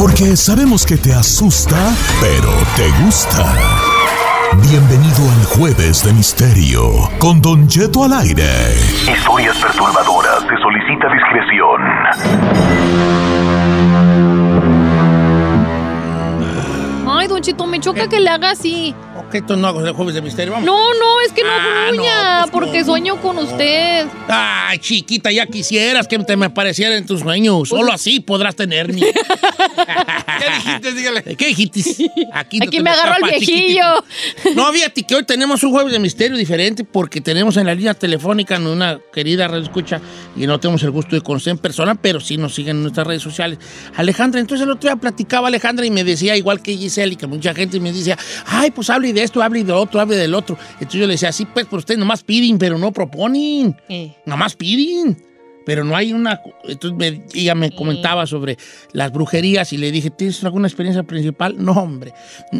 Porque sabemos que te asusta, pero te gusta. Bienvenido al Jueves de Misterio con Don Jeto al aire. Historias perturbadoras. Se solicita discreción. Ay, Don Cheto, me choca que le haga así. ¿Qué tú no hagas el jueves de misterio? Vamos. No, no, es que no Ah, gruña, no, pues porque no, sueño con usted. Ay, chiquita, ya quisieras que te me apareciera en tus sueños. Solo así podrás tener ni. ¿Qué dijiste? Dígale. ¿Qué dijiste? Aquí, no Aquí me agarró el viejillo. chiquitito. No, fíjate que hoy tenemos un jueves de misterio diferente porque tenemos en la línea telefónica una querida red escucha y no tenemos el gusto de conocer en persona, pero sí nos siguen en nuestras redes sociales. Alejandra, entonces el otro día platicaba Alejandra y me decía, igual que Giselle y que mucha gente me decía, ay, pues hable de esto, hable de otro, hable del otro. Entonces yo le decía, sí, pues, pero ustedes nomás piden, pero no proponen. Eh. Nomás piden. Pero no hay una... Entonces me- ella me comentaba sobre las brujerías y le dije, ¿tienes alguna experiencia principal? No, hombre.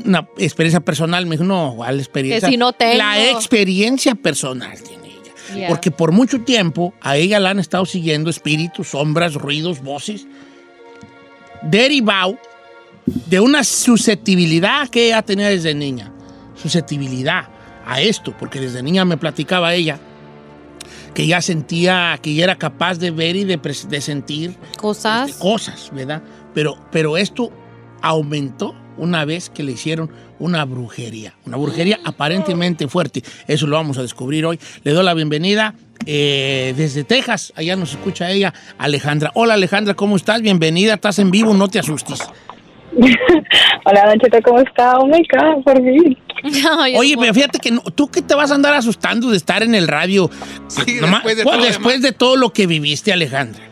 Una experiencia personal. Me dijo, no, ¿cuál experiencia? Que si no tengo. La experiencia personal tiene ella. Yeah. Porque por mucho tiempo a ella la han estado siguiendo espíritus, sombras, ruidos, voces, derivado de una susceptibilidad que ella tenía desde niña. Susceptibilidad a esto, porque desde niña me platicaba ella que ya sentía, que ya era capaz de ver y de, pres- de sentir Cosas. este, cosas, ¿verdad? Pero, pero esto aumentó una vez que le hicieron una brujería, una brujería aparentemente fuerte. Eso lo vamos a descubrir hoy. Le doy la bienvenida eh, desde Texas, allá nos escucha ella, Alejandra. Hola Alejandra, ¿cómo estás? Bienvenida, estás en vivo, no te asustes. Hola, Don Cheto, ¿cómo está? Oh my God, por fin. Oye, pero fíjate que no- tú que te vas a andar asustando de estar en el radio. Sí, Nomás- después de pues, todo lo después de todo lo que viviste, Alejandra.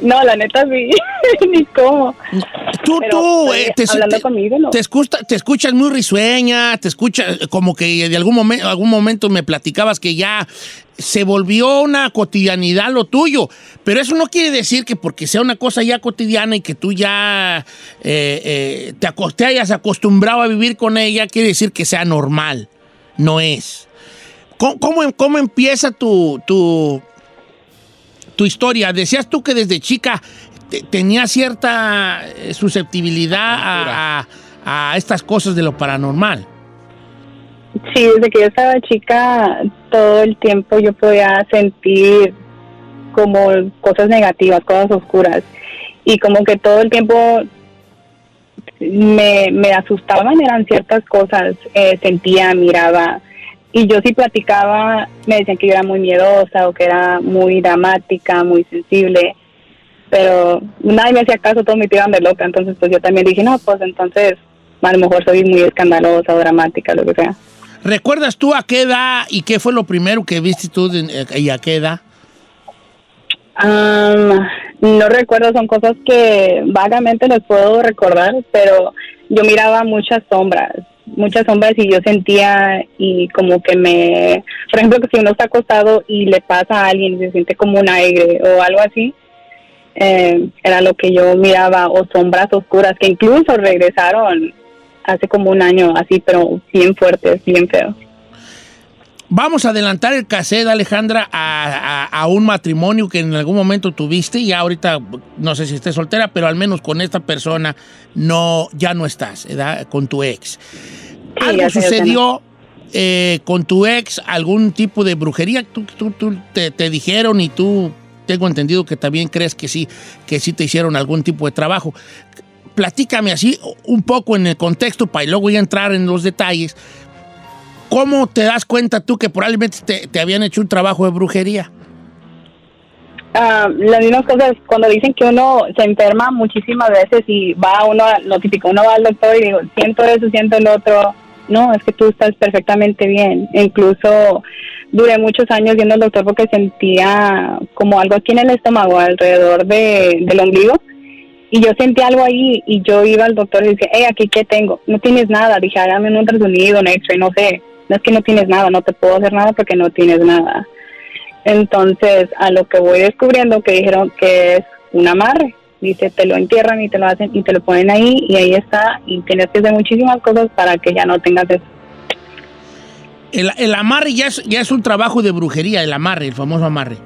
No, la neta sí, ni cómo. Tú, Pero, tú, eh, eh, te, hablando te- conmigo, ¿no? te escucha- te escuchas muy risueña, te escuchas eh, como que de algún momento, algún momento me platicabas que ya se volvió una cotidianidad lo tuyo, pero eso no quiere decir que porque sea una cosa ya cotidiana y que tú ya eh, eh, te, te hayas acostumbrado a vivir con ella, quiere decir que sea normal, no es. ¿Cómo, cómo, cómo empieza tu, tu, tu historia? Decías tú que desde chica te- tenía cierta eh, susceptibilidad a, a- a estas cosas de lo paranormal. Sí, desde que yo estaba chica, todo el tiempo yo podía sentir como cosas negativas, cosas oscuras. Y como que todo el tiempo me, me asustaban, eran ciertas cosas, eh, sentía, miraba. Y yo sí platicaba, me decían que yo era muy miedosa o que era muy dramática, muy sensible. Pero nadie me hacía caso, todos me tiraban de loca. Entonces, pues yo también dije, no, pues entonces a lo mejor soy muy escandalosa o dramática, lo que sea. ¿Recuerdas tú a qué edad y qué fue lo primero que viste tú de- eh, y a qué edad? Am, no recuerdo, son cosas que vagamente les puedo recordar, pero yo miraba muchas sombras, muchas sombras y yo sentía y como que me, por ejemplo, que si uno está acostado y le pasa a alguien y se siente como un aire o algo así, eh, era lo que yo miraba, o sombras oscuras que incluso regresaron hace como un año así, pero bien fuertes, bien feos. Vamos a adelantar el cassette, Alejandra, a, a- a un matrimonio que en algún momento tuviste y ahorita no sé si estés soltera, pero al menos con esta persona no, ya no estás, ¿verdad? Con tu ex. Sí, ¿Algo sucedió eh, con tu ex? ¿Algún tipo de brujería? ¿Tú, tú- tú te, te dijeron y tú tengo entendido que también crees que sí, que sí te hicieron algún tipo de trabajo? Platícame así un poco en el contexto para luego ya entrar en los detalles. ¿Cómo te das cuenta tú que probablemente te, habían hecho un trabajo de brujería? Ah, las mismas cosas, cuando dicen que uno se enferma muchísimas veces y va uno, a- lo típico, uno va al doctor y digo, siento eso, siento el otro. No, es que tú estás perfectamente bien. Incluso duré muchos años yendo al doctor porque sentía como algo aquí en el estómago, alrededor de, del ombligo. Y yo sentí algo ahí y yo iba al doctor y decía, hey, aquí qué tengo. No tienes nada. Dije, hágame un ultrasonido, un x-ray, no sé. No es que no tienes nada, no te puedo hacer nada porque no tienes nada. Entonces, a lo que voy descubriendo que dijeron que es un amarre. Dice, te lo entierran y te lo hacen y te lo ponen ahí y ahí está. Y tienes que hacer muchísimas cosas para que ya no tengas eso. El, el amarre ya es, ya es un trabajo de brujería, el amarre, el famoso amarre.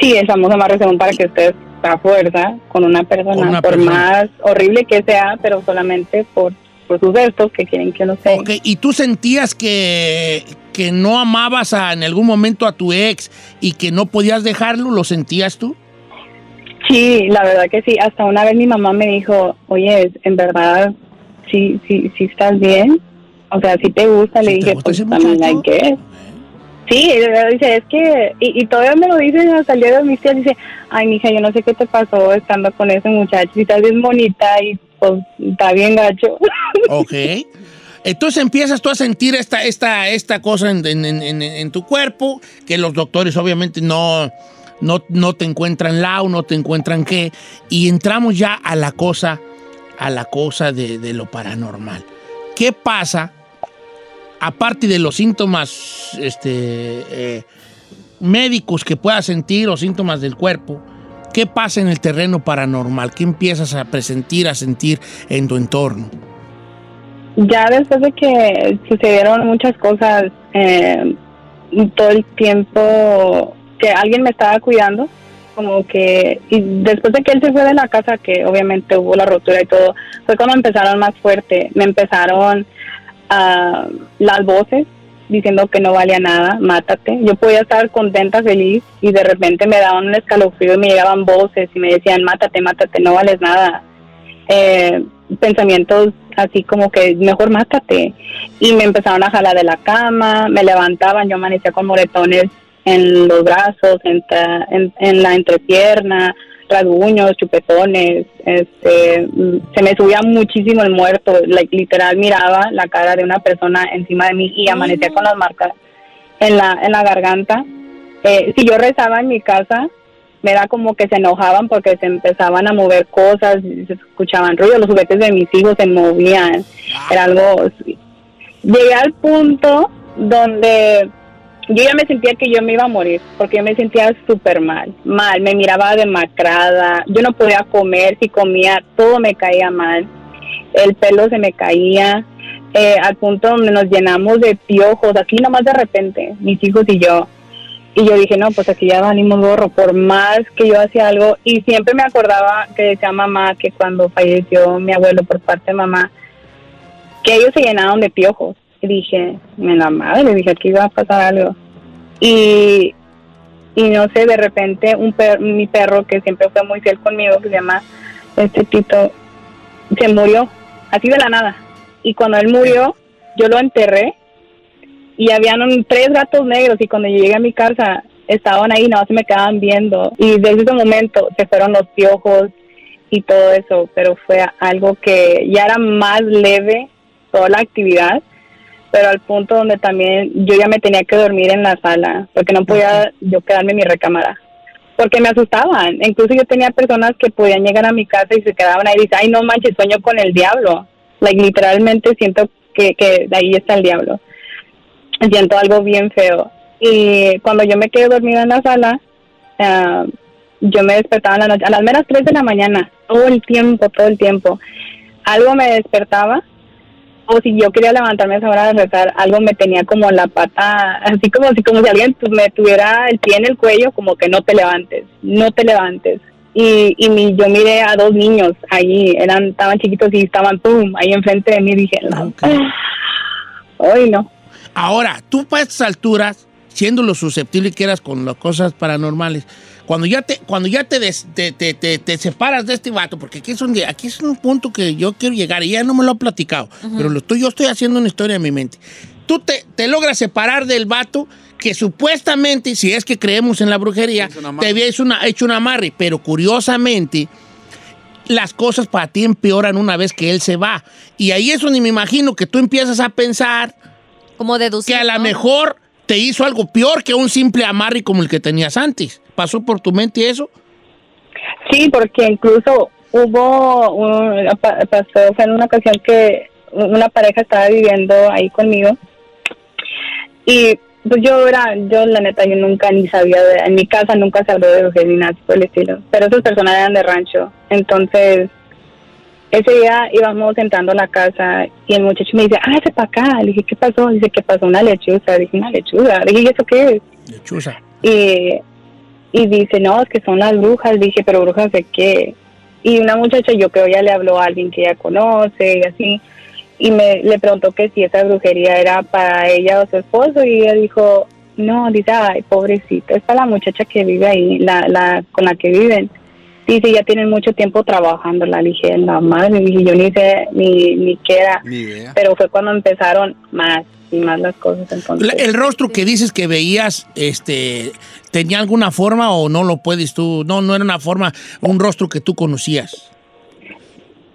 Sí, el famoso amarre según para que ustedes a fuerza con una persona, Con una por persona. más horrible que sea, pero solamente por, por sus gestos que quieren que uno sea. Ok, ¿y tú sentías que, que no amabas a- en algún momento a tu ex y que no podías dejarlo? ¿Lo sentías tú? Sí, la verdad que sí. Hasta una vez mi mamá me dijo, oye, en verdad, sí, sí, sí estás bien. O sea, si te gusta. Le ¿Sí dije, gusta pues también hay que. Sí, dice, es que, y, y todavía me lo dicen hasta el día de mis tías, dice, ay, mija, yo no sé qué te pasó estando con ese muchacho, si estás bien bonita y pues está bien gacho. Ok. Entonces empiezas tú a sentir esta, esta, esta cosa en, tu cuerpo, que los doctores obviamente no, no, no te encuentran lao, no te encuentran qué, y entramos ya a la cosa, a la cosa de, de lo paranormal. ¿Qué pasa, aparte de los síntomas este, eh, médicos que puedas sentir o síntomas del cuerpo? ¿Qué pasa en el terreno paranormal? ¿Qué empiezas a presentir, a sentir en tu entorno? ya después de que sucedieron muchas cosas, eh, todo el tiempo que alguien me estaba cuidando, como que, y después de que él se fue de la casa, que obviamente hubo la rotura y todo, fue cuando empezaron más fuerte, me empezaron ah, las voces diciendo que no valía nada, mátate. Yo podía estar contenta, feliz, y de repente me daban un escalofrío y me llegaban voces y me decían, mátate, mátate, no vales nada. Eh, pensamientos así como que mejor mátate. Y me empezaron a jalar de la cama, me levantaban, yo amanecía con moretones en los brazos, en, en, en la entrepierna, rasguños, chupetones, este, se me subía muchísimo el muerto, like, literal miraba la cara de una persona encima de mí y amanecía con las marcas en la, en la garganta. Eh, si yo rezaba en mi casa, me da como que se enojaban porque se empezaban a mover cosas, se escuchaban ruidos, los juguetes de mis hijos se movían, era algo... Llegué al punto donde yo ya me sentía que yo me iba a morir, porque yo me sentía súper mal, mal, me miraba demacrada, yo no podía comer, si comía todo me caía mal, el pelo se me caía, eh, al punto donde nos llenamos de piojos, aquí nomás de repente, mis hijos y yo. Y yo dije, no, pues aquí ya venimos gorro, por más que yo hacía algo. Y siempre me acordaba que decía mamá que cuando falleció mi abuelo por parte de mamá, que ellos se llenaron de piojos. Dije, me la madre, dije, aquí iba a pasar algo. Y, y no sé, de repente un per- mi perro que siempre fue muy fiel conmigo, que se llama este Tito, se murió, así de la nada. Y cuando él murió, yo lo enterré y habían tres gatos negros y cuando yo llegué a mi casa estaban ahí, no se me quedaban viendo y desde ese momento se fueron los piojos y todo eso, pero fue algo que ya era más leve toda la actividad, pero al punto donde también yo ya me tenía que dormir en la sala porque no podía yo quedarme en mi recámara porque me asustaban. Incluso yo tenía personas que podían llegar a mi casa y se quedaban ahí y dicen, ay, no manches, sueño con el diablo. Like, literalmente siento que, que de ahí está el diablo. Siento algo bien feo. Y cuando yo me quedé dormida en la sala, ah, yo me despertaba en la noche, a las meras 3 de la mañana, todo el tiempo, todo el tiempo. Algo me despertaba, o si yo quería levantarme a esa hora de rezar, algo me tenía como la pata, así como si, como si alguien tu- me tuviera el pie en el cuello, como que no te levantes, no te levantes. Y, y mi, yo miré a dos niños ahí, eran, estaban chiquitos y estaban, pum, ahí enfrente de mí, dije, no, Ok. hoy no. Ahora, tú para estas alturas, siendo lo susceptible que eras con las cosas paranormales, cuando ya te, cuando ya te, des- te, te- te- te separas de este vato, porque aquí es, un, aquí es un punto que yo quiero llegar y ya no me lo ha platicado, pero lo estoy, yo estoy haciendo una historia en mi mente. Tú te, te logras separar del vato que supuestamente, si es que creemos en la brujería, te había hecho, una, hecho un amarre, pero curiosamente las cosas para ti empeoran una vez que él se va. Y ahí es donde me imagino que tú empiezas a pensar Como deducir. que a lo ¿no? mejor te hizo algo peor que un simple amarre como el que tenías antes. ¿Pasó por tu mente eso? Sí, porque incluso hubo, un, pa- pasó, fue en una ocasión que una pareja estaba viviendo ahí conmigo y pues yo era, yo la neta, yo nunca ni sabía, de, en mi casa nunca se habló de brujería ni nada por el estilo, pero esas personas eran de rancho, entonces ese día íbamos entrando a la casa y el muchacho me dice, ah, ese para acá, le dije, ¿qué pasó? Dice, ¿qué pasó? Una lechuza, dije, una lechuza, le dije, ¿y eso qué es? Lechuza. y Y dice, no, es que son las brujas. Dije, pero brujas de qué? Y una muchacha, yo creo, ya le habló a alguien que ella conoce y así. Y me le preguntó que si esa brujería era para ella o su esposo. Y ella dijo, no, dice, ay, pobrecita, es para la muchacha que vive ahí, la, la con la que viven. Dice, ya tienen mucho tiempo trabajando. La dije, la madre, dije, yo ni sé ni, ni qué era. Ni idea. Pero fue cuando empezaron más y más las cosas. Entonces, El rostro que dices que veías, este, ¿tenía alguna forma o no lo puedes tú? No, no era una forma, un rostro que tú conocías.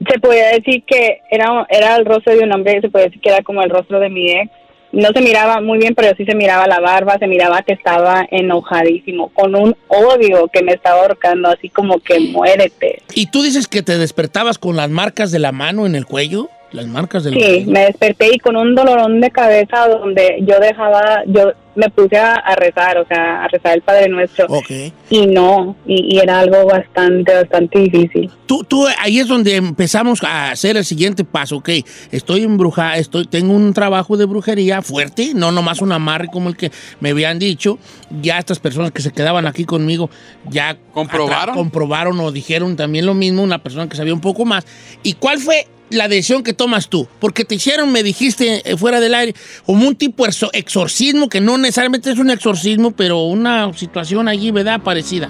se podía decir que era, era el rostro de un hombre, se podía decir que era como el rostro de mi ex. No se miraba muy bien, pero sí se miraba la barba, se miraba que estaba enojadísimo, con un odio que me estaba ahorcando, así como que muérete. ¿Y tú dices que te despertabas con las marcas de la mano en el cuello? Las marcas del Sí, me desperté y con un dolorón de cabeza donde yo dejaba, yo me puse a, a rezar, o sea, a rezar el Padre Nuestro. Ok. Y no, y, y era algo bastante, bastante difícil. Tú, tú, ahí es donde empezamos a hacer el siguiente paso, ok, estoy embrujada, estoy, tengo un trabajo de brujería fuerte, no nomás un amarre como el que me habían dicho, ya estas personas que se quedaban aquí conmigo ya ¿Comprobaron? comprobaron o dijeron también lo mismo, una persona que sabía un poco más. ¿Y cuál fue la decisión que tomas tú? Porque te hicieron, me dijiste eh, fuera del aire, como un tipo exorcismo, que no necesariamente es un exorcismo, pero una situación allí, ¿verdad? Parecida.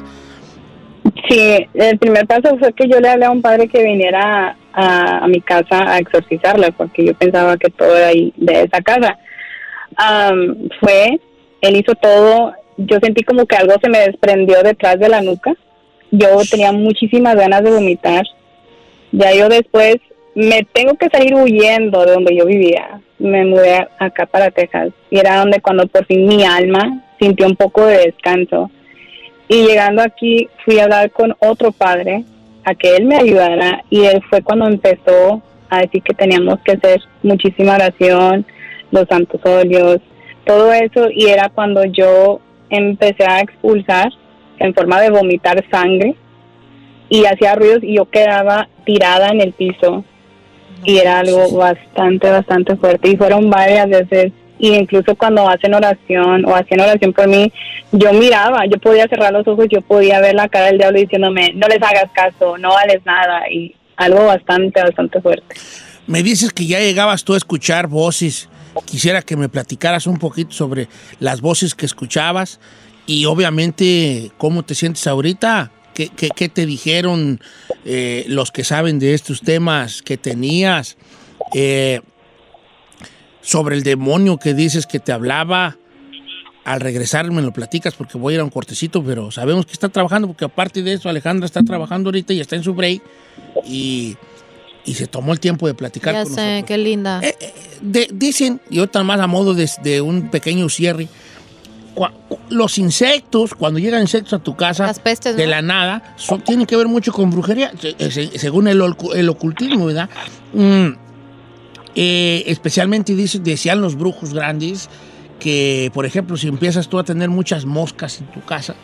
Sí, el primer paso fue que yo le hablé a un padre que viniera a, a mi casa a exorcizarla, porque yo pensaba que todo era ahí de esa casa. Am, fue, él hizo todo, yo sentí como que algo se me desprendió detrás de la nuca. Yo tenía muchísimas ganas de vomitar. Ya yo después me tengo que salir huyendo de donde yo vivía. Me mudé acá para Texas y era donde cuando por fin mi alma sintió un poco de descanso. Y llegando aquí fui a hablar con otro padre a que él me ayudara y él fue cuando empezó a decir que teníamos que hacer muchísima oración, los santos óleos, todo eso y era cuando yo empecé a expulsar en forma de vomitar sangre y hacía ruidos y yo quedaba tirada en el piso y era algo bastante, bastante fuerte y fueron varias veces y incluso cuando hacen oración o hacían oración por mí, yo miraba, yo podía cerrar los ojos, yo podía ver la cara del diablo diciéndome, no les hagas caso, no vales nada y algo bastante, bastante fuerte. Me dices que ya llegabas tú a escuchar voces. Quisiera que me platicaras un poquito sobre las voces que escuchabas y obviamente cómo te sientes ahorita. ¿Qué, qué- qué te dijeron eh, los que saben de estos temas que tenías? Eh, sobre el demonio que dices que te hablaba. Al regresar me lo platicas porque voy a ir a un cortecito, pero sabemos que está trabajando porque aparte de eso Alejandra está trabajando ahorita y está en su break y, y se tomó el tiempo de platicar Ya con sé, nosotros. qué linda. Eh, eh, de- dicen, y otra más a modo de, de un pequeño cierre, los insectos, cuando llegan insectos a tu casa, Las pestes, de ¿no? la nada, son- tienen que ver mucho con brujería, eh, se- según el, el ocultismo, ¿verdad? Mm, eh, especialmente dice- decían los brujos grandes que, por ejemplo, si empiezas tú a tener muchas moscas en tu casa,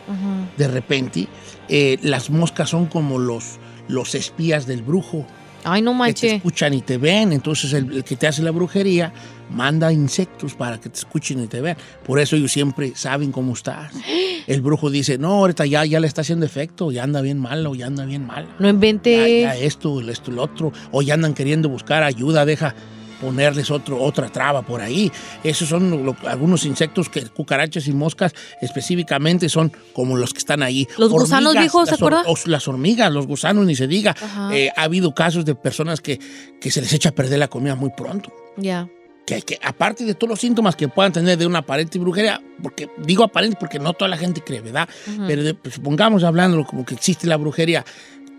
de repente, eh, las moscas son como los, los espías del brujo Ay, no que te manches. escuchan y te ven. Entonces el, el que te hace la brujería manda insectos para que te escuchen y te vean. Por eso ellos siempre saben cómo estás. El brujo dice, no, ahorita ya, ya le está haciendo efecto, ya anda bien malo, ya anda bien mal. No Ya, inventé. ya esto, esto, lo otro. O ya andan queriendo buscar ayuda, deja ponerles otro, otra traba por ahí. Esos son lo- algunos insectos que cucarachas y moscas específicamente son como los que están ahí. Los gusanos, viejo, ¿se acuerda? las hormigas, los gusanos, ni se diga. Eh, ha habido casos de personas que, que se les echa a perder la comida muy pronto. Ya. Que, que aparte de todos los síntomas que puedan tener de una aparente brujería, porque digo aparente porque no toda la gente cree, ¿verdad? Pero de- pues, supongamos hablando como que existe la brujería.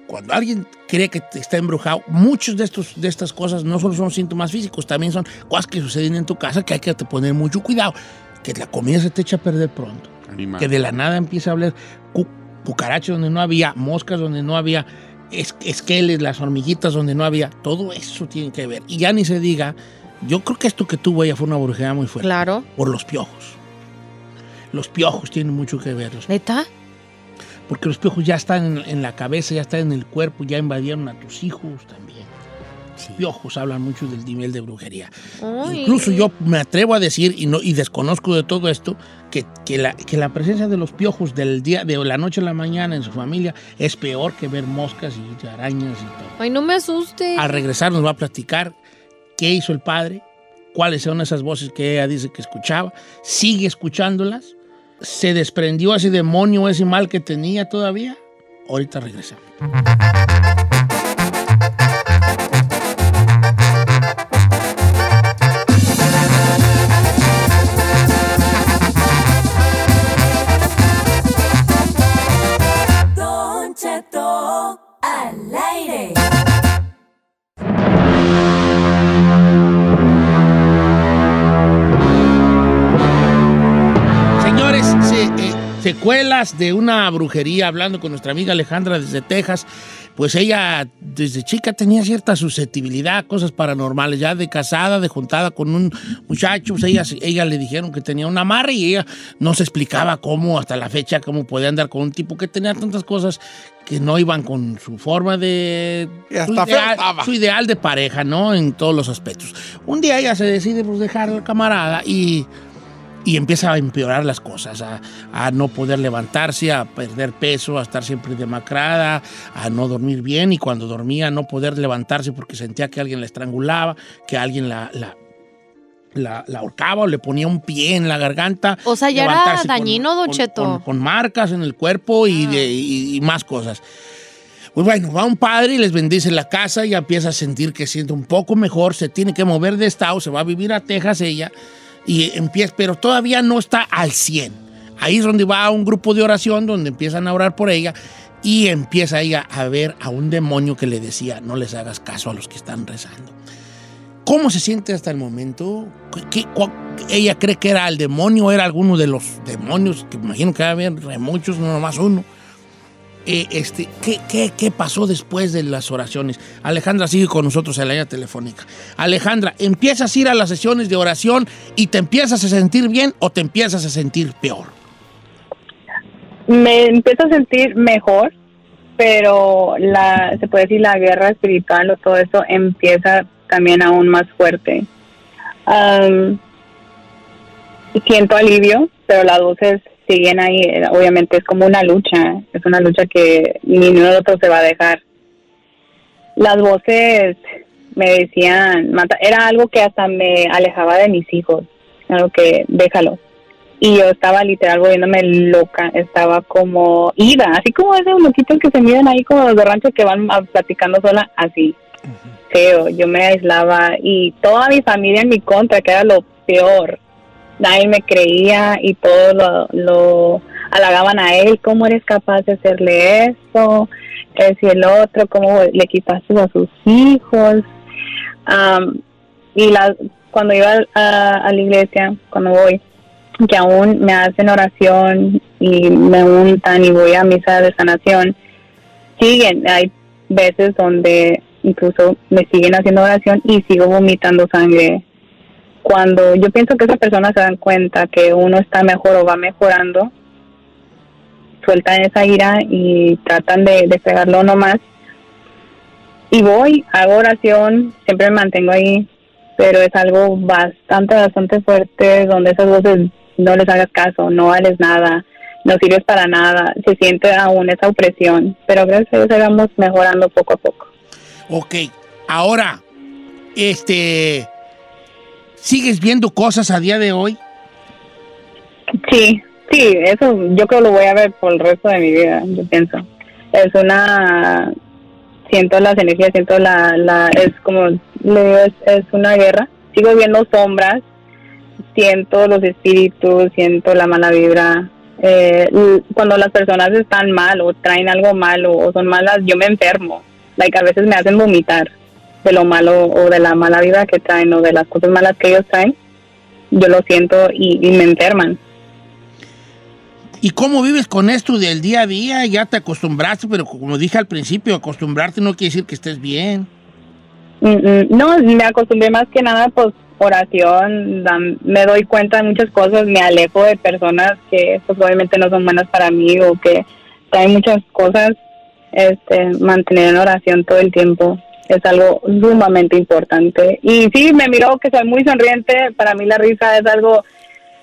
Cuando alguien cree que te está embrujado, muchos de, estos, de estas cosas no solo son síntomas físicos, también son cosas que suceden en tu casa que hay que te poner mucho cuidado. Que la comida se te echa a perder pronto Animal. que de la nada empieza a hablar cu- cucarachas donde no había, moscas donde no había, es- esqueles, las hormiguitas donde no había, todo eso tiene que ver. Y ya ni se diga, yo creo que esto que tuvo ella fue una brujería muy fuerte. Claro. Por los piojos. Los piojos tienen mucho que ver. ¿Neta? Porque los piojos ya están en, en la cabeza, ya están en el cuerpo, ya invadieron a tus hijos también. piojos hablan mucho del nivel de brujería. Ay. Incluso yo me atrevo a decir, y, no, y desconozco de todo esto, que, que la, que la presencia de los piojos del día, de la noche a la mañana en su familia es peor que ver moscas y arañas y todo. Ay, no me asuste. Al regresar nos va a platicar qué hizo el padre, cuáles son esas voces que ella dice que escuchaba, sigue escuchándolas, se desprendió ese demonio, ese mal que tenía todavía. Ahorita regresamos. Secuelas de una brujería, hablando con nuestra amiga Alejandra desde Texas, pues ella desde chica tenía cierta susceptibilidad a cosas paranormales, ya de casada, de juntada con un muchacho, pues ella, ella le dijeron que tenía un amarre y ella no se explicaba cómo, hasta la fecha, cómo podía andar con un tipo que tenía tantas cosas que no iban con su forma de... Y hasta su, ideal, su ideal de pareja, ¿no? En todos los aspectos. Un día ella se decide pues, dejar al camarada y y empieza a empeorar las cosas, a, a no poder levantarse, a perder peso, a estar siempre demacrada, a no dormir bien y cuando dormía no poder levantarse porque sentía que alguien la estrangulaba, que alguien la, la, la, la ahorcaba o le ponía un pie en la garganta. O sea, ya era con- dañino, Don Cheto. Con, con marcas en el cuerpo y, de- y- y más cosas. Pues bueno, va un padre y les bendice la casa y empieza a sentir que siente un poco mejor, se tiene que mover de estado, se va a vivir a Texas ella y empieza, pero todavía no está al 100. Ahí es donde va a un grupo de oración donde empiezan a orar por ella y empieza ella a ver a un demonio que le decía, no les hagas caso a los que están rezando. ¿Cómo se siente hasta el momento? ¿Qué- qué- cua- ella cree que era el demonio, era alguno de los demonios, que imagino que había muchos, no nomás uno. Eh, este, ¿qué, qué, qué pasó después de las oraciones? Alejandra sigue con nosotros en la línea telefónica. Alejandra, ¿empiezas a ir a las sesiones de oración y te empiezas a sentir bien o te empiezas a sentir peor? Me empiezo a sentir mejor, pero la, se puede decir la guerra espiritual o todo eso empieza también aún más fuerte. Siento alivio, pero las voces siguen ahí. eh, Obviamente es como una lucha, es una lucha que ni uno de otro se va a dejar. Las voces me decían, era algo que hasta me alejaba de mis hijos, algo que déjalo. Y yo estaba literal volviéndome loca, estaba como ida, así como ese loquitos que se miran ahí como los de rancho que van a- platicando sola, así feo, yo me aislaba y toda mi familia en mi contra, que era lo peor. Nadie me creía y todos lo, lo halagaban a él, ¿cómo eres capaz de hacerle eso? Es y el otro, ¿cómo le quitaste a sus hijos? Am, y la, cuando iba a, a la iglesia, cuando voy, que aún me hacen oración y me untan y voy a misa de sanación, siguen, hay veces donde incluso me siguen haciendo oración y sigo vomitando sangre. Cuando yo pienso que esas personas se dan cuenta que uno está mejor o va mejorando, sueltan esa ira y tratan de, de pegarlo nomás. Y voy, hago oración, siempre me mantengo ahí, pero es algo bastante, bastante fuerte donde esas voces no les hagas caso, no vales nada, no sirves para nada, se siente aún esa opresión, pero gracias a Dios mejorando poco a poco. Ok, ahora, este, ¿sigues viendo cosas a día de hoy? Sí, sí, eso yo creo lo voy a ver por el resto de mi vida, yo pienso. Es una, siento las energías, siento la, la es como, es, es una guerra. Sigo viendo sombras, siento los espíritus, siento la mala vibra. Eh, cuando las personas están mal o traen algo malo o son malas, yo me enfermo. Like, a veces me hacen vomitar de lo malo o de la mala vibra que traen o de las cosas malas que ellos traen. Yo lo siento y, y me enferman. ¿Y cómo vives con esto del día a día? Ya te acostumbraste, pero como dije al principio, acostumbrarte no quiere decir que estés bien. Mm, mm, No, me acostumbré más que nada, pues, oración, me doy cuenta de muchas cosas, me alejo de personas que, pues, obviamente no son buenas para mí o que traen muchas cosas, este, mantener en oración todo el tiempo. Es algo sumamente importante. Y sí, me miró que soy muy sonriente. Para mí la risa es algo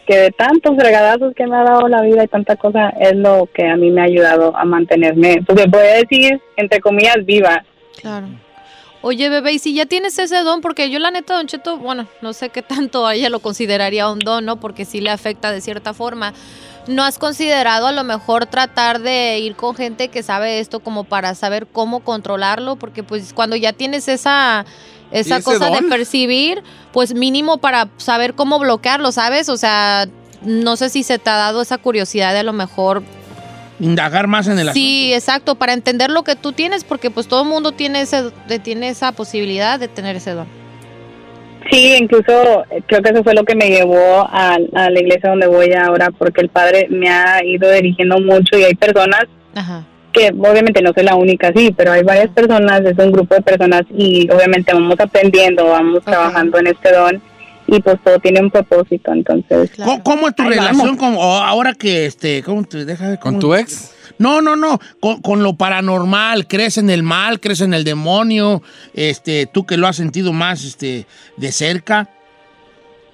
que de tantos regadazos que me ha dado la vida y tanta cosa es lo que a mí me ha ayudado a mantenerme, pues se puede decir, entre comillas, viva. Claro. Oye, bebé, y si ya tienes ese don, porque yo la neta, Don Cheto, bueno, no sé qué tanto a ella lo consideraría un don, ¿no? Porque sí le afecta de cierta forma. ¿No has considerado a lo mejor tratar de ir con gente que sabe esto como para saber cómo controlarlo? Porque pues cuando ya tienes esa, esa cosa de percibir, pues mínimo para saber cómo bloquearlo, ¿sabes? O sea, no sé si se te ha dado esa curiosidad de a lo mejor Indagar más en el Sí, exacto, para entender lo que tú tienes, porque pues todo el mundo tiene ese, tiene esa posibilidad de tener ese don. Sí, incluso eh, creo que eso fue lo que me llevó a, a la iglesia donde voy ahora, porque el padre me ha ido dirigiendo mucho y hay personas Ajá. que obviamente no soy la única, sí, pero hay varias personas, es un grupo de personas y obviamente vamos aprendiendo, vamos trabajando en este don y pues todo tiene un propósito, entonces... ¿Cómo, cómo es tu relación vamos. con, ahora que, este, ¿cómo te deja ver ¿Con cómo- tu ex? No, no, no, con, con lo paranormal, crees en el mal, crees en el demonio, este, tú que lo has sentido más, este, de cerca.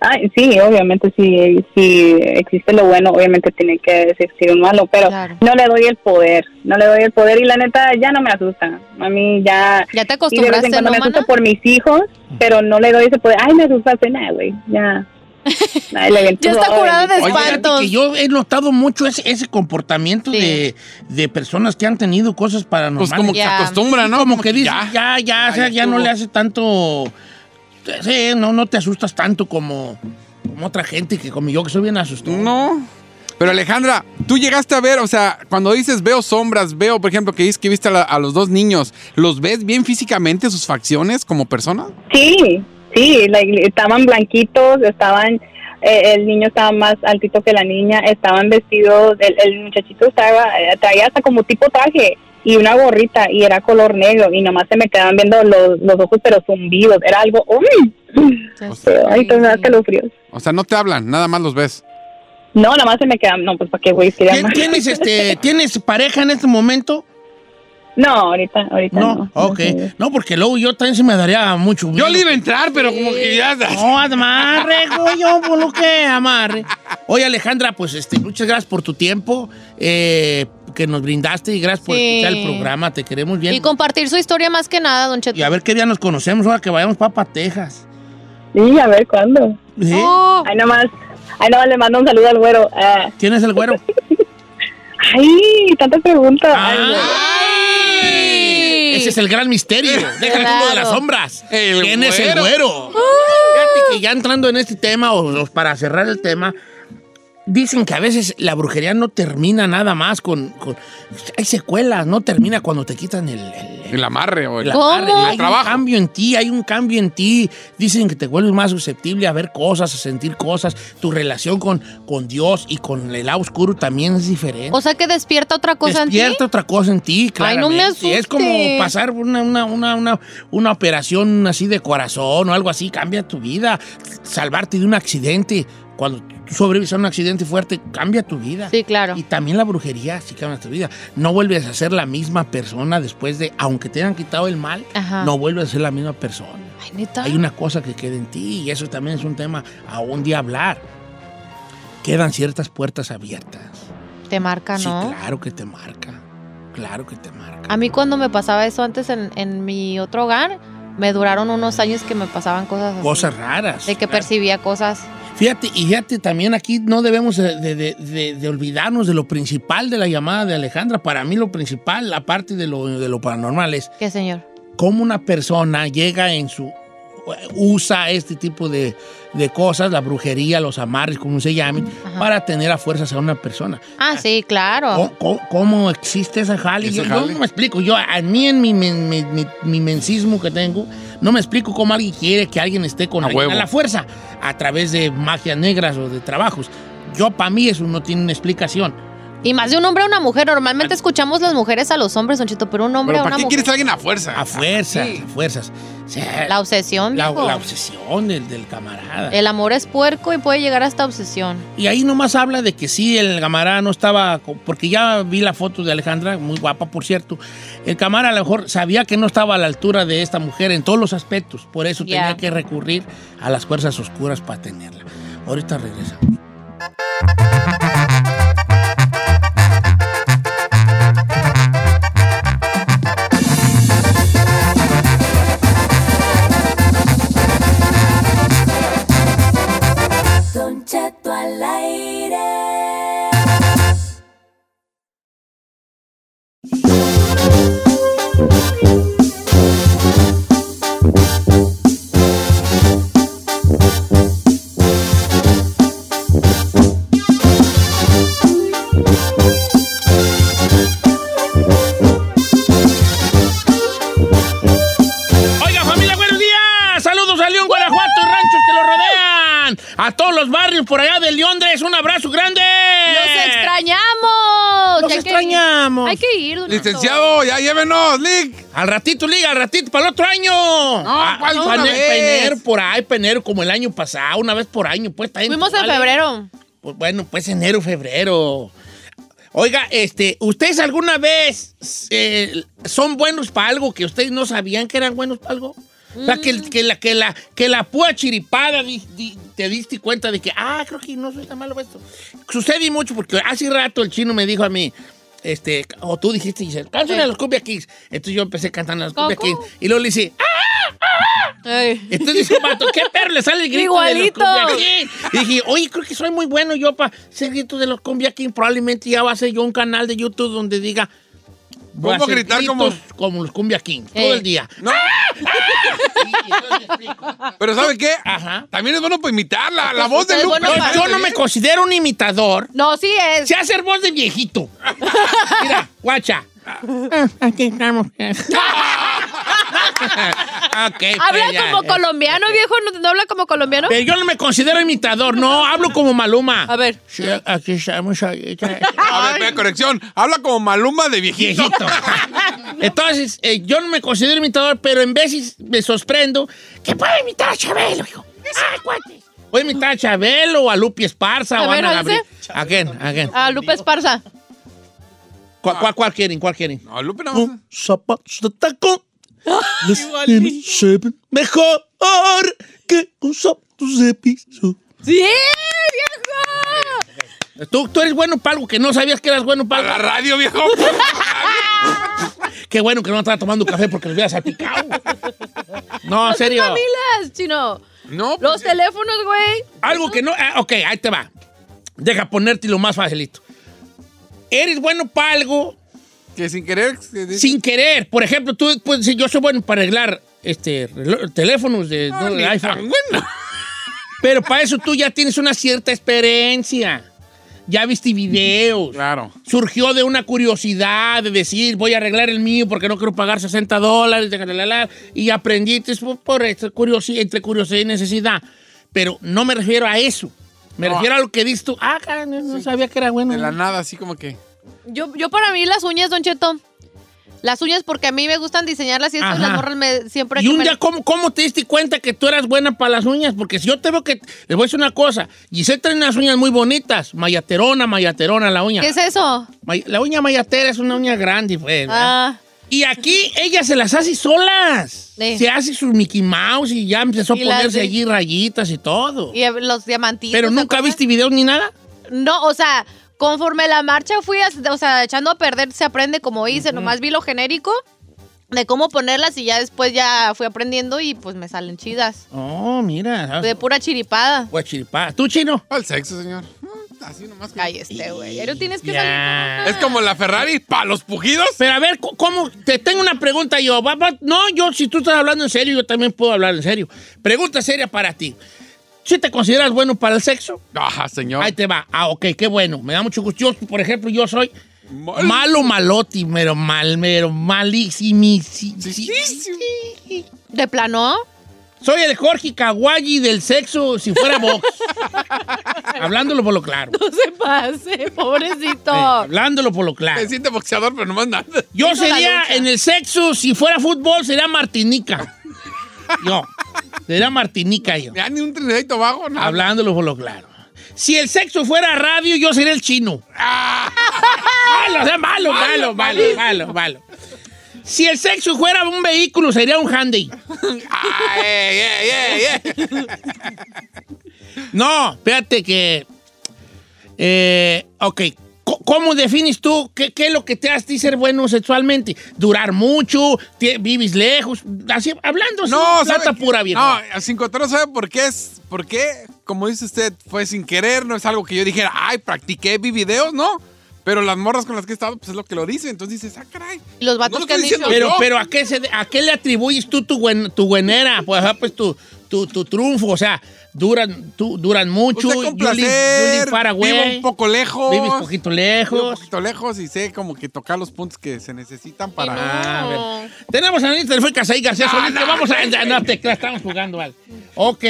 Ay, sí, obviamente si, si existe lo bueno, obviamente tiene que existir un malo, pero Claro. no le doy el poder, no le doy el poder y la neta ya no me asusta. A mí ya... ¿Ya te Y de vez acostumbraste, en cuando no, me asusto mana? por mis hijos, pero no le doy ese poder. Ay, me asustaste, nada, güey, ya. Ya está curada de bendito. Oye, espantos. que yo he notado mucho ese, ese comportamiento Sí. de, de personas que han tenido cosas paranormales. Pues como que se Ya. acostumbra, ¿no? Como que dices, ya. ya, ya, o sea, ya no le hace tanto. Sí, no, no te asustas tanto como, como otra gente que como yo, que soy bien asustado. No. Pero Alejandra, tú llegaste a ver, o sea, cuando dices veo sombras, veo, por ejemplo, que dices que viste a, la- a los dos niños, ¿los ves bien físicamente sus facciones como persona? Sí, sí, estaban blanquitos, estaban, eh, el niño estaba más altito que la niña, estaban vestidos, el, el muchachito estaba, eh, traía hasta como tipo traje y una gorrita y era color negro y nomás se me quedaban viendo los, los ojos pero zumbidos, era algo, uy, Ya Pues, sé. ay, te me da. O sea, no te hablan, nada más los ves. No, nomás se me quedan, no, pues para qué güey, quería ¿Tien- más. ¿Tienes, este, ¿Tienes pareja en este momento? No, ahorita, ahorita no. No, ok. No, porque luego yo también se me daría mucho Yo le iba a entrar, pero como que ya... No, amarre, yo por lo que amarre. Oye, Alejandra, pues este, muchas gracias por tu tiempo eh, que nos brindaste y gracias por Sí. escuchar el programa. Te queremos bien. Y compartir su historia más que nada, Don Cheto. Y a ver qué día nos conocemos ahora que vayamos para Texas. Sí, a ver, ¿cuándo? ¿Sí? Oh, Ahí nomás, ahí nomás le mando un saludo al güero. Ah, ¿Quién es el güero? ay, tantas preguntas. Ay. ¡Ay! Ese es el gran misterio. Claro. uno de las sombras. El ¿Quién es el güero. güero? Fíjate que ya entrando en este tema, o, o para cerrar el tema, dicen que a veces la brujería no termina nada más con. con- hay secuelas, no termina cuando te quitan el. el- El amarre o el... el ¿Cómo? amarre. Hay Trabajo. un cambio en ti, hay un cambio en ti. Dicen que te vuelves más susceptible a ver cosas, a sentir cosas. Tu relación con, con Dios y con el lado oscuro también es diferente. o sea que despierta otra cosa Despierta en ti. otra cosa en ti, Ay, no me claramente. Es como asustes. pasar una, una, una, una, una operación así de corazón o algo así, cambia tu vida. Salvarte de un accidente. Cuando tú sobrevives a un accidente fuerte, cambia tu vida. Sí, claro. Y también la brujería, sí cambia tu vida. No vuelves a ser la misma persona después de, aunque te hayan quitado el mal, Ajá. no vuelves a ser la misma persona. Ay, neta. Hay una cosa que queda en ti y eso también es un tema a un día hablar. Quedan ciertas puertas abiertas. Te marca, Sí, ¿no? claro que te marca. Claro que te marca. A mí cuando me pasaba eso antes en, en mi otro hogar, me duraron unos años que me pasaban cosas así. Cosas raras. De que claro. percibía cosas. Fíjate, y fíjate, también aquí no debemos de, de- de- olvidarnos de lo principal de la llamada de Alejandra. Para mí lo principal, aparte de lo, de lo paranormal, es ¿Qué, señor? cómo una persona llega en su... usa este tipo de, de cosas, la brujería, los amarres, como se llamen, Ajá. para tener a fuerzas a una persona. Ah, sí, claro. ¿Cómo, cómo- cómo existe esa jale? ¿Ese Yo, no me explico. Yo, a mí, en mi, mi, mi- mi mensismo que tengo, no me explico cómo alguien quiere que alguien esté con A alguien a la fuerza a través de magias negras o de trabajos. Yo, para mí, eso no tiene una explicación. Y más de un hombre a una mujer. Normalmente escuchamos las mujeres a los hombres, Don Cheto, pero un hombre Pero a ¿para una qué mujer. quieres a alguien a fuerza? A fuerzas, Sí. a fuerzas. O sea, La obsesión, la, viejo. la obsesión del, del camarada. El amor es puerco y puede llegar hasta obsesión. Y ahí nomás habla de que sí, el camarada no estaba, co- porque ya vi la foto de Alejandra, muy guapa por cierto. El camarada a lo mejor sabía que no estaba a la altura de esta mujer en todos los aspectos, por eso Ya. tenía que recurrir a las fuerzas oscuras para tenerla. Ahorita regresamos. Al ratito, liga, al ratito, para el otro año. Ah, ¿cuál pa' una ene- vez? pa' enero, por ahí, pa' enero, como el año pasado, una vez por año, pues. bien, Fuimos en febrero. Pues, bueno, pues enero, febrero. Oiga, este, ¿ustedes alguna vez eh, son buenos para algo que ustedes no sabían que eran buenos para algo? O sea, que, que la, que, la, que la púa chiripada di- di- te diste cuenta de que, ah, creo que no soy tan malo para esto. Sucede mucho porque hace rato el chino me dijo a mí, este, o tú dijiste, Giselle, cántale a los Cumbia Kings. Entonces yo empecé cantando a los Cumbia. Kings. Y luego le dice, Ey. entonces dice, vato, ¿qué perro le sale el grito Igualito. de los Cumbia King? Y dije, oye, creo que soy muy bueno yo para ser grito de los Cumbia King. Probablemente ya va a ser yo un canal de YouTube donde diga... voy a ¿Cómo hacer gritar como- gritos como los Cumbia King Eh. todo el día. No, me explico. pero ¿sabe qué? Ajá. También es bueno para imitar la, la voz de es Luke. bueno Yo, no me considero un imitador. No, sí es. Sé hacer voz de viejito. Mira, guacha. Ah, Aquí estamos. Ok, pues Habla ya, como eh. colombiano, viejo. ¿No, no habla como colombiano? Pero yo no me considero imitador, no, hablo como Maluma. A ver. Sí, aquí estamos. A ver, corrección. Habla como Maluma de viejito. Viejito. Entonces, eh, yo no me considero imitador, pero en veces me sorprendo que puedo imitar a Chabelo, hijo. Ah, cuates. Voy a imitar a Chabelo o a Lupi Esparza A o a ver, Ana ¿a ese? Gabriel. Again, again. A Lupe Esparza. ¿Cuál, cuál, cuál quieren? ¿Cuál quieren? No, Lupe no. Con zapatos de tacón. Les tienen- se ven mejor que con zapatos de piso. ¡Sí, viejo! ¿Tú, tú eres bueno para algo que no sabías que eras bueno Para para la radio, viejo. Qué bueno que no estaba tomando café porque los hubieras salpicado. No, en serio. Familias, chino. No, Los pues, teléfonos, güey. Algo que no. ah, ok, ahí te va. Deja ponerte lo más facilito. Eres bueno para algo que sin querer. sin querer. Por ejemplo, tú puedes decir, yo soy bueno para arreglar este, teléfonos de, No, de ni iPhone. tan bueno. Pero para eso tú ya tienes una cierta experiencia. Ya viste videos. Claro. Surgió de una curiosidad de decir, voy a arreglar el mío porque no quiero pagar 60 dólares. de la, la, la, y aprendiste por, por curiosidad, entre curiosidad y necesidad. Pero no me refiero a eso. Me No. refiero a lo que dices tú. Ah, no, no sabía que era bueno. De la nada, así como que. Yo, yo para mí las uñas, Don Cheto. Las uñas porque a mí me gustan diseñarlas y esto las morras me, siempre Y un me- día, ¿cómo, ¿cómo te diste cuenta que tú eras buena para las uñas? Porque si yo te veo que... Les voy a decir una cosa. Giselle trae unas uñas muy bonitas. Mayaterona, mayaterona la uña. ¿Qué es eso? May- La uña mayatera es una uña grande, pues. Ah, Y aquí ella se las hace solas. Sí. Se hace sus Mickey Mouse y ya empezó a Y ponerse de- allí rayitas y todo. y los diamantitos. Pero ¿te nunca viste videos ni nada. No, o sea, conforme la marcha fui, o sea, echando a perder se aprende como hice. Nomás vi lo genérico de cómo ponerlas y ya después ya fui aprendiendo y pues me salen chidas. Oh, mira. De pura chiripada. Pues chiripada. ¿Tú, chino? El sexo, señor. Mm, Así nomás. Ay, este, güey. No tienes que salir. con Es como la Ferrari para los pujidos. Pero a ver, ¿cómo? Te tengo una pregunta yo. No, yo, si tú estás hablando en serio, yo también puedo hablar en serio. Pregunta seria para ti. ¿Sí te consideras bueno para el sexo? Ajá, señor. Ahí te va. Ah, ok, qué bueno. Me da mucho gusto. Yo, por ejemplo, yo soy Mal- malo maloti, pero mal, pero malísimo. Sí, sí, sí. ¿De plano? Soy el Jorge Kawaii del sexo si fuera box. Hablándolo por lo claro. No se pase, pobrecito. Eh, hablándolo por lo claro. Me siente boxeador, pero no más nada. Yo sería en el sexo, si fuera fútbol, sería Martinica. Yo. Sería Martinica yo. Ya ni un trinidadito bajo, nada. Hablándolo por lo claro. Si el sexo fuera radio, yo sería el chino. Malo, o sea, malo, malo, malo, malo, malo. Si el sexo fuera un vehículo, sería un Hyundai. Ah, eh, eh, eh, eh. No, espérate que... Eh, ok, ¿cómo defines tú qué, qué es lo que te hace ser bueno sexualmente? ¿Durar mucho? ¿Vives lejos? Así, hablando así, No, ¿sabe plata pura, viejo. No, sin control, ¿sabe por qué es? ¿Por qué? Como dice usted, fue sin querer, no es algo que yo dijera, ay, practiqué, vi videos, no. Pero las morras con las que he estado, pues es lo que lo dicen. Entonces dices, ah, caray. Y los No vatos lo que han dicho. Pero, yo. pero ¿a qué, se, ¿a qué le atribuyes tú tu, buen, tu buenera? Pues, ajá, pues tu, tu, tu triunfo, o sea, duran, tú, duran mucho. Usted con placer, vivo un poco lejos. Vives poquito Vivo un lejos. poquito lejos y sé como que tocar los puntos que se necesitan para... Ah, a ver. Tenemos a línea telefónica Saí García Solís, que vamos a... No, te estamos jugando, vale. Ok,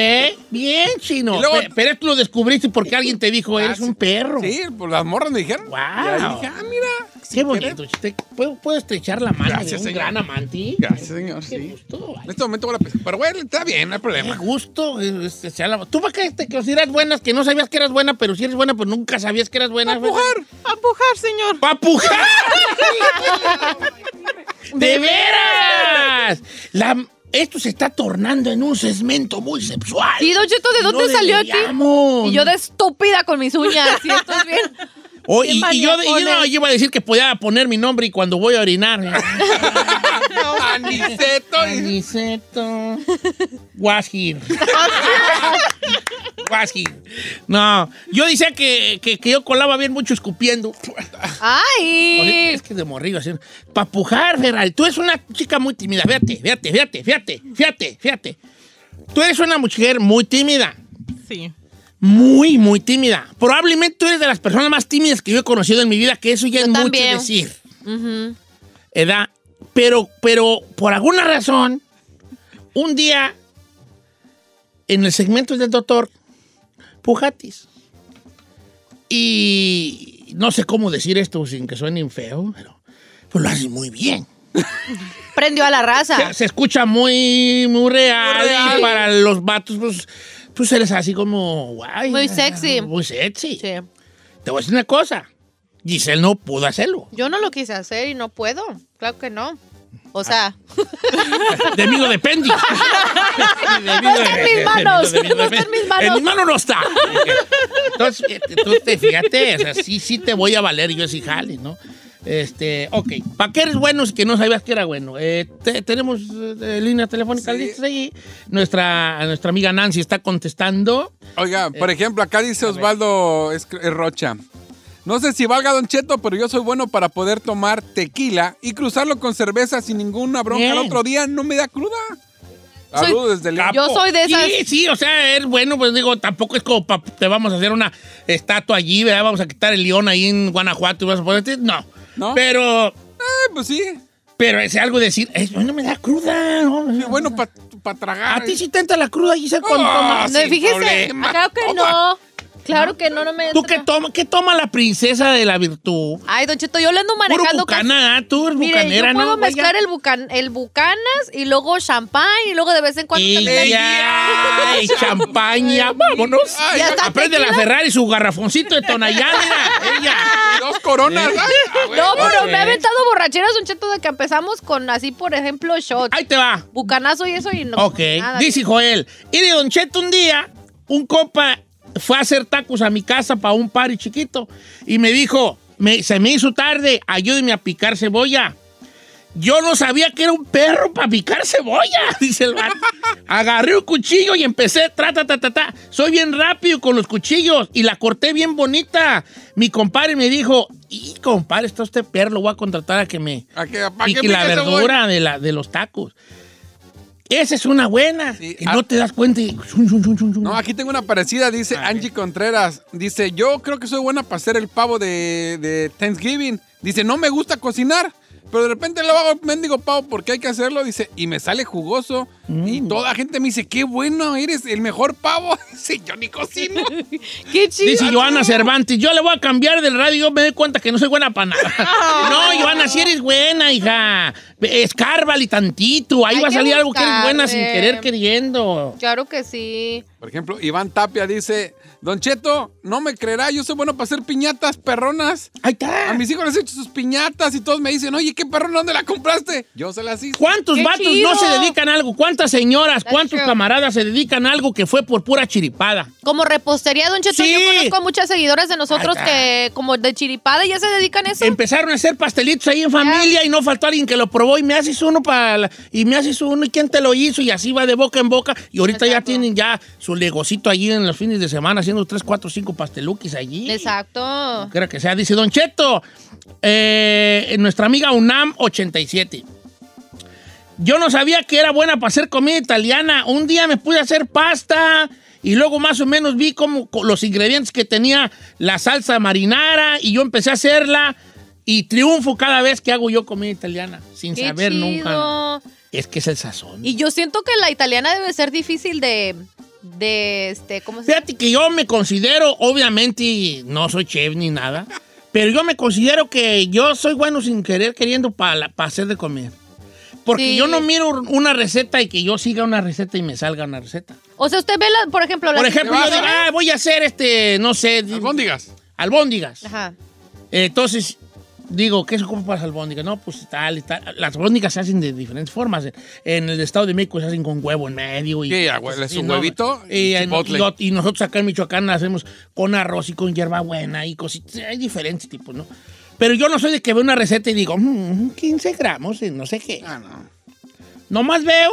bien, chino. Y luego- Pe- pero esto lo descubriste porque alguien te dijo, eres un perro. Sí, pues las morras me dijeron. Wow. Y ahí dije, ah, mira. Qué bonito. Te- ¿Puedo, puedo estrechar la mano Gracias, de un señor. gran amante? Gracias, señor, Qué sí. gusto, En este momento voy a pensar, pero bueno, está bien, no hay Qué problema. gusto. eh, estrechar la. ¿Tú para qué te consideras buenas que no sabías que eras buena, pero si eres buena, pues nunca sabías que eras buena? Empujar. A pujar, señor. ¡Pa' pujar! ¡De veras! La- esto se está tornando en un segmento muy sexual. Sí, Don Cheto, ¿de No dónde salió aquí? Y yo de estúpida con mis uñas. ¿Sí estás bien? Oh, y, y yo, y yo no, yo iba a decir que podía poner mi nombre y cuando voy a orinar. Aniceto. Aniceto. Was here. Was here. No, yo decía que, que, que yo colaba bien mucho escupiendo. ¡Ay! Es que de morrillo así. Para pujar, Ferral. Tú eres una chica muy tímida. Fíjate, fíjate, fíjate, fíjate, fíjate, fíjate. Tú eres una mujer muy tímida. Sí. Muy, muy tímida. Probablemente tú eres de las personas más tímidas que yo he conocido en mi vida, que eso ya Yo es mucho decir. ¿Edad? Pero, pero por alguna razón, un día, en el segmento del doctor, pujatis. Y no sé cómo decir esto sin que suene feo, pero pues lo haces muy bien. Prendió a la raza. Se, escucha muy, muy real. Muy real. Y para los vatos, pues, pues eres así como, guay. Muy sexy. Muy sexy. Sí. Te voy a decir una cosa. Giselle no pudo hacerlo. Yo no lo quise hacer y no puedo. Claro que no. O sea, De mí no depende. No está en mis manos, no está en mis manos. En mis manos no está. Entonces, fíjate, tú te fíjate, o sea, sí, sí te voy a valer, yo sí jale, ¿no? Este, ok. ¿Para qué eres bueno si que no sabías que era bueno? Eh, te- tenemos eh, línea telefónica Sí. listas ahí. Nuestra, nuestra amiga Nancy está contestando. Oiga, por Eh, ejemplo, acá dice Osvaldo eh, Rocha. No sé si valga Don Cheto, pero yo soy bueno para poder tomar tequila y cruzarlo con cerveza sin ninguna bronca. Bien. El otro día no me da cruda. Soy- Saludos desde León. Yo soy de esas- Sí, sí, o sea, es bueno, pues digo, tampoco es como pa- te vamos a hacer una estatua allí, ¿verdad? Vamos a quitar el león ahí en Guanajuato y vas a ponerte. No. ¿No? Pero, Eh, pues sí. pero es algo de decir, es bueno, me da cruda. ¿no? Bueno para tragar. A ti sí te entra la cruda, Giselle, cuando Ah, tomas. no, fíjese. problema. Claro que no. Claro que no, no me ¿Tú qué toma, qué toma la princesa de la virtud? Ay, Don Cheto, yo le ando manejando bucana, ¿ah? tú eres Mire, bucanera, yo puedo ¿no? mezclar el, bucan, el bucanas y luego champán y luego de vez en cuando también la- Ella, ay, champaña, vámonos. Ay, Ya está Aprende la tequila. Ferrari, su garrafoncito de Tonayán, mira, ella. Dos coronas. Ay, ah, güey. No, pero me ha Eh. aventado borracheras, Don Cheto, de que empezamos con así, por ejemplo, shots. Ahí te va. Bucanazo y eso y no. Ok, nada. dice Joel. Y de Don Cheto un día, un compa fue a hacer tacos a mi casa para un party chiquito y me dijo, me- se me hizo tarde, ayúdeme a picar cebolla. Yo no sabía que era un perro para picar cebolla, dice el vato. Agarré un cuchillo y empecé, tra, ta, ta, ta, ta. Soy bien rápido con los cuchillos y la corté bien bonita. Mi compadre me dijo, y compadre, está usted perro, lo voy a contratar a que me ¿A pique la pique cebolla? verdura de, la, de los tacos. Esa es una buena. Sí, y ah. no te das cuenta y... No, aquí tengo una parecida, dice Angie Contreras. Dice, yo creo que soy buena para hacer el pavo de, de Thanksgiving. Dice, no me gusta cocinar, pero de repente lo hago mendigo pavo porque hay que hacerlo. Dice, y me sale jugoso Y toda la gente me dice, qué bueno, eres el mejor pavo. Dice, yo ni cocino. Qué chido. Dice Joana Cervantes, yo le voy a cambiar del radio y yo me doy cuenta que no soy buena para nada. no, Joana, si eres buena, hija. Escárbale tantito. Ahí Hay va a salir algo que eres buena sin querer queriendo. Claro que sí. Por ejemplo, Iván Tapia dice, Don Cheto, no me creerá, yo soy bueno para hacer piñatas perronas. Ahí está. A mis hijos les he hecho sus piñatas y todos me dicen, oye, ¿qué perrón, dónde la compraste? Yo se las hice. ¿Cuántos ¡Qué vatos chido! no se dedican a algo? ¿Cuántas señoras, That's cuántos true. camaradas se dedican a algo que fue por pura chiripada? Como repostería, Don Cheto, Sí. yo conozco a muchas seguidoras de nosotros que, como de chiripada, ya se dedican a eso. Empezaron a hacer pastelitos ahí en familia y no faltó alguien que lo probó y me haces uno para la- y me haces uno y quién te lo hizo y así va de boca en boca y ahorita ya tienen ya su negocito allí en los fines de semana haciendo 3, 4, 5 pasteluquis allí. Exacto. Creo que sea, dice Don Cheto, eh, nuestra amiga UNAM 87. Yo no sabía que era buena para hacer comida italiana. Un día me pude hacer pasta y luego más o menos vi como co- los ingredientes que tenía la salsa marinara y yo empecé a hacerla y triunfo cada vez que hago yo comida italiana sin Qué saber nunca. Es que es el sazón. Y yo siento que la italiana debe ser difícil de, de este, ¿cómo se Fíjate que yo me considero, obviamente, no soy chef ni nada, pero yo me considero que yo soy bueno sin querer, queriendo para hacer de comer. Porque Sí. yo no miro una receta y que yo siga una receta y me salga una receta. O sea, usted ve, la, por ejemplo, Por las ejemplo, yo digo, ah, voy a hacer este, no sé, di- Albóndigas. albóndigas. Ajá. Entonces, digo, ¿qué se ocupa para las albóndigas? No, pues tal y tal. Las albóndigas se hacen de diferentes formas. En el Estado de México se hacen con huevo en medio. Y, ¿Qué, abuela, es un y huevito y Y, en- y ot- y nosotros acá en Michoacán la hacemos con arroz y con hierbabuena y cositas. Hay diferentes tipos, ¿no? Pero yo no soy de que veo una receta y digo, "Mm, 15 gramos, no sé qué. Ah, no. Nomás veo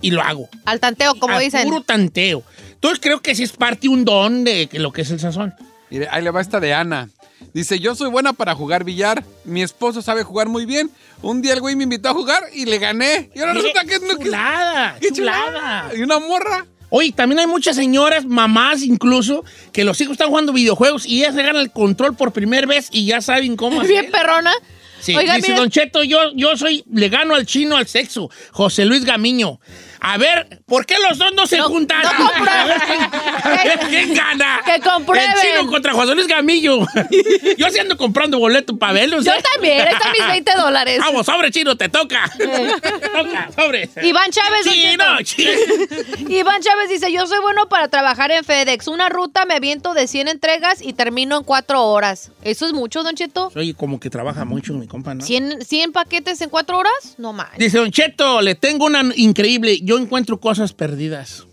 y lo hago. Al tanteo, como A dicen. Puro tanteo. Entonces creo que sí es parte un don de que lo que es el sazón. Mire, ahí le va esta de Ana. Dice, yo soy buena para jugar billar. Mi esposo sabe jugar muy bien. Un día el güey me invitó a jugar y le gané. Y ahora resulta que es no, que- chulada, qué chulada. Y una morra. Oye, también hay muchas señoras, mamás incluso, que los hijos están jugando videojuegos y ellas se ganan el control por primera vez y ya saben cómo Bien hacer. perrona. Sí, Oiga, dice Don Cheto, yo, yo soy, le gano al chino al sexo. José Luis Gamiño. A ver, ¿por qué los dos no se No- juntan? no a ver quién, a ver quién gana. Que comprueben. El chino contra José Luis Gamillo. yo sí ando comprando boleto para verlos. Yo ¿eh? también, están mis 20 dólares. Vamos, sobre chino, te toca. toca, sobre. Iván Chávez, Don Sí, Cheto. no, chino. Iván Chávez dice, yo soy bueno para trabajar en FedEx. Una ruta me aviento de 100 entregas y termino en 4 horas. ¿Eso es mucho, Don Cheto? Oye, como que trabaja mucho mi compa, ¿no? ¿100, 100 paquetes en 4 horas? No manches. Dice Don Cheto, le tengo una increíble. Yo encuentro cosas perdidas.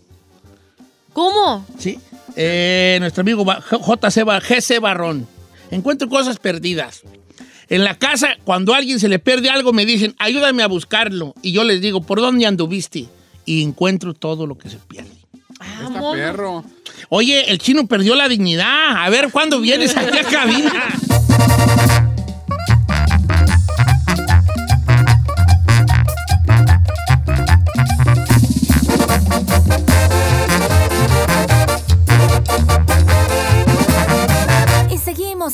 ¿Cómo? ¿Sí? Eh, nuestro amigo JC GC Barrón. Encuentro cosas perdidas. En la casa, cuando a alguien se le pierde algo, me dicen, ayúdame a buscarlo. Y yo les digo, ¿por dónde anduviste? Y encuentro todo lo que se pierde. Está perro. Oye, el chino perdió la dignidad. A ver, ¿cuándo vienes aquí a cabina?